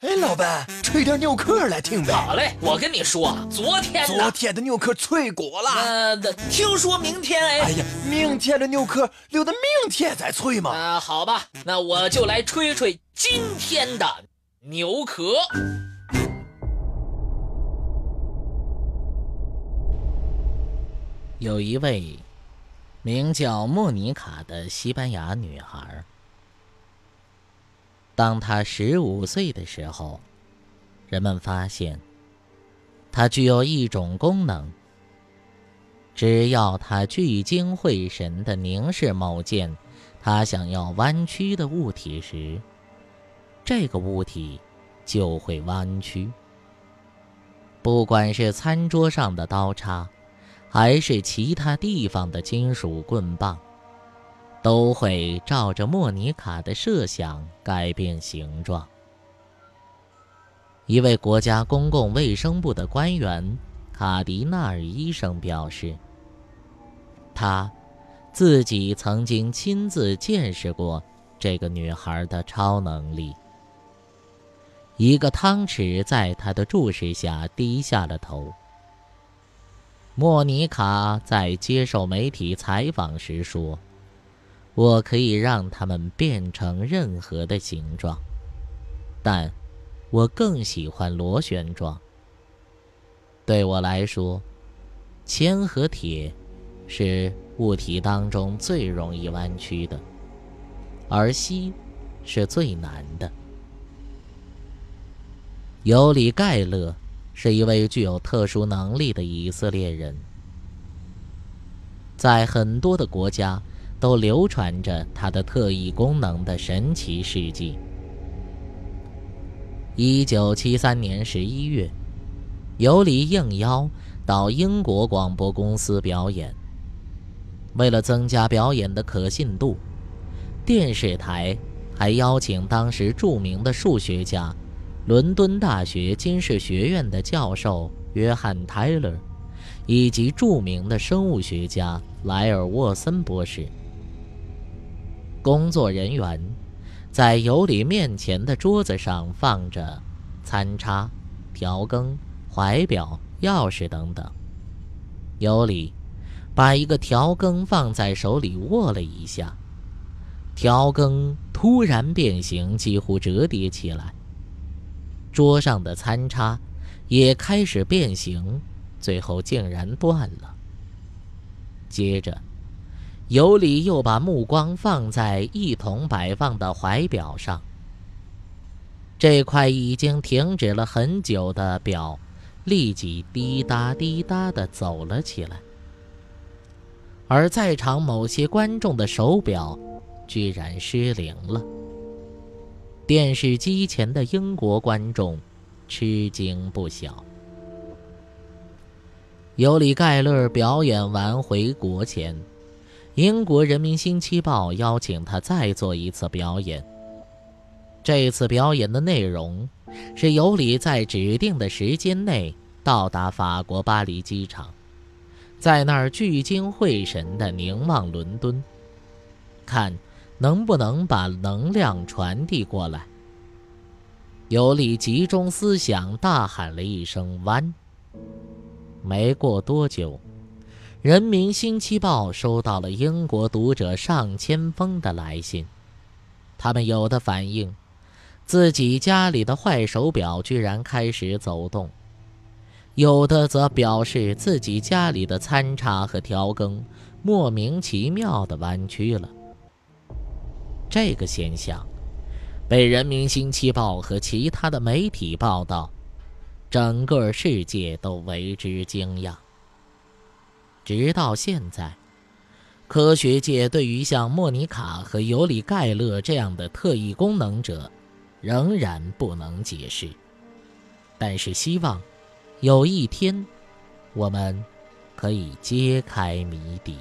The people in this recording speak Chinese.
哎，老板，吹点牛壳来听呗。好嘞，我跟你说，昨天昨天的牛壳脆锅了。呃，听说明天哎。哎呀，明天的牛壳留到明天再脆嘛。啊，好吧，那我就来吹吹今天的牛壳。有一位名叫莫妮卡的西班牙女孩。当他十五岁的时候，人们发现他具有一种功能：只要他聚精会神地凝视某件他想要弯曲的物体时，这个物体就会弯曲。不管是餐桌上的刀叉，还是其他地方的金属棍棒。都会照着莫妮卡的设想改变形状。一位国家公共卫生部的官员卡迪纳尔医生表示，他自己曾经亲自见识过这个女孩的超能力。一个汤匙在他的注视下低下了头。莫妮卡在接受媒体采访时说。我可以让它们变成任何的形状，但我更喜欢螺旋状。对我来说，铅和铁是物体当中最容易弯曲的，而锡是最难的。尤里·盖勒是一位具有特殊能力的以色列人，在很多的国家。都流传着他的特异功能的神奇事迹。一九七三年十一月，尤里应邀到英国广播公司表演。为了增加表演的可信度，电视台还邀请当时著名的数学家、伦敦大学金氏学院的教授约翰·泰勒，以及著名的生物学家莱尔·沃森博士。工作人员在尤里面前的桌子上放着餐叉、调羹、怀表、钥匙等等。尤里把一个调羹放在手里握了一下，调羹突然变形，几乎折叠起来。桌上的餐叉也开始变形，最后竟然断了。接着。尤里又把目光放在一同摆放的怀表上。这块已经停止了很久的表，立即滴答滴答的走了起来。而在场某些观众的手表，居然失灵了。电视机前的英国观众吃惊不小。尤里·盖勒表演完回国前。英国《人民星期报》邀请他再做一次表演。这次表演的内容是尤里在指定的时间内到达法国巴黎机场，在那儿聚精会神地凝望伦敦，看能不能把能量传递过来。尤里集中思想，大喊了一声“弯”。没过多久。人民星期报收到了英国读者上千封的来信，他们有的反映，自己家里的坏手表居然开始走动，有的则表示自己家里的餐叉和调羹莫名其妙的弯曲了。这个现象被人民星期报和其他的媒体报道，整个世界都为之惊讶。直到现在，科学界对于像莫妮卡和尤里·盖勒这样的特异功能者，仍然不能解释。但是，希望有一天，我们可以揭开谜底。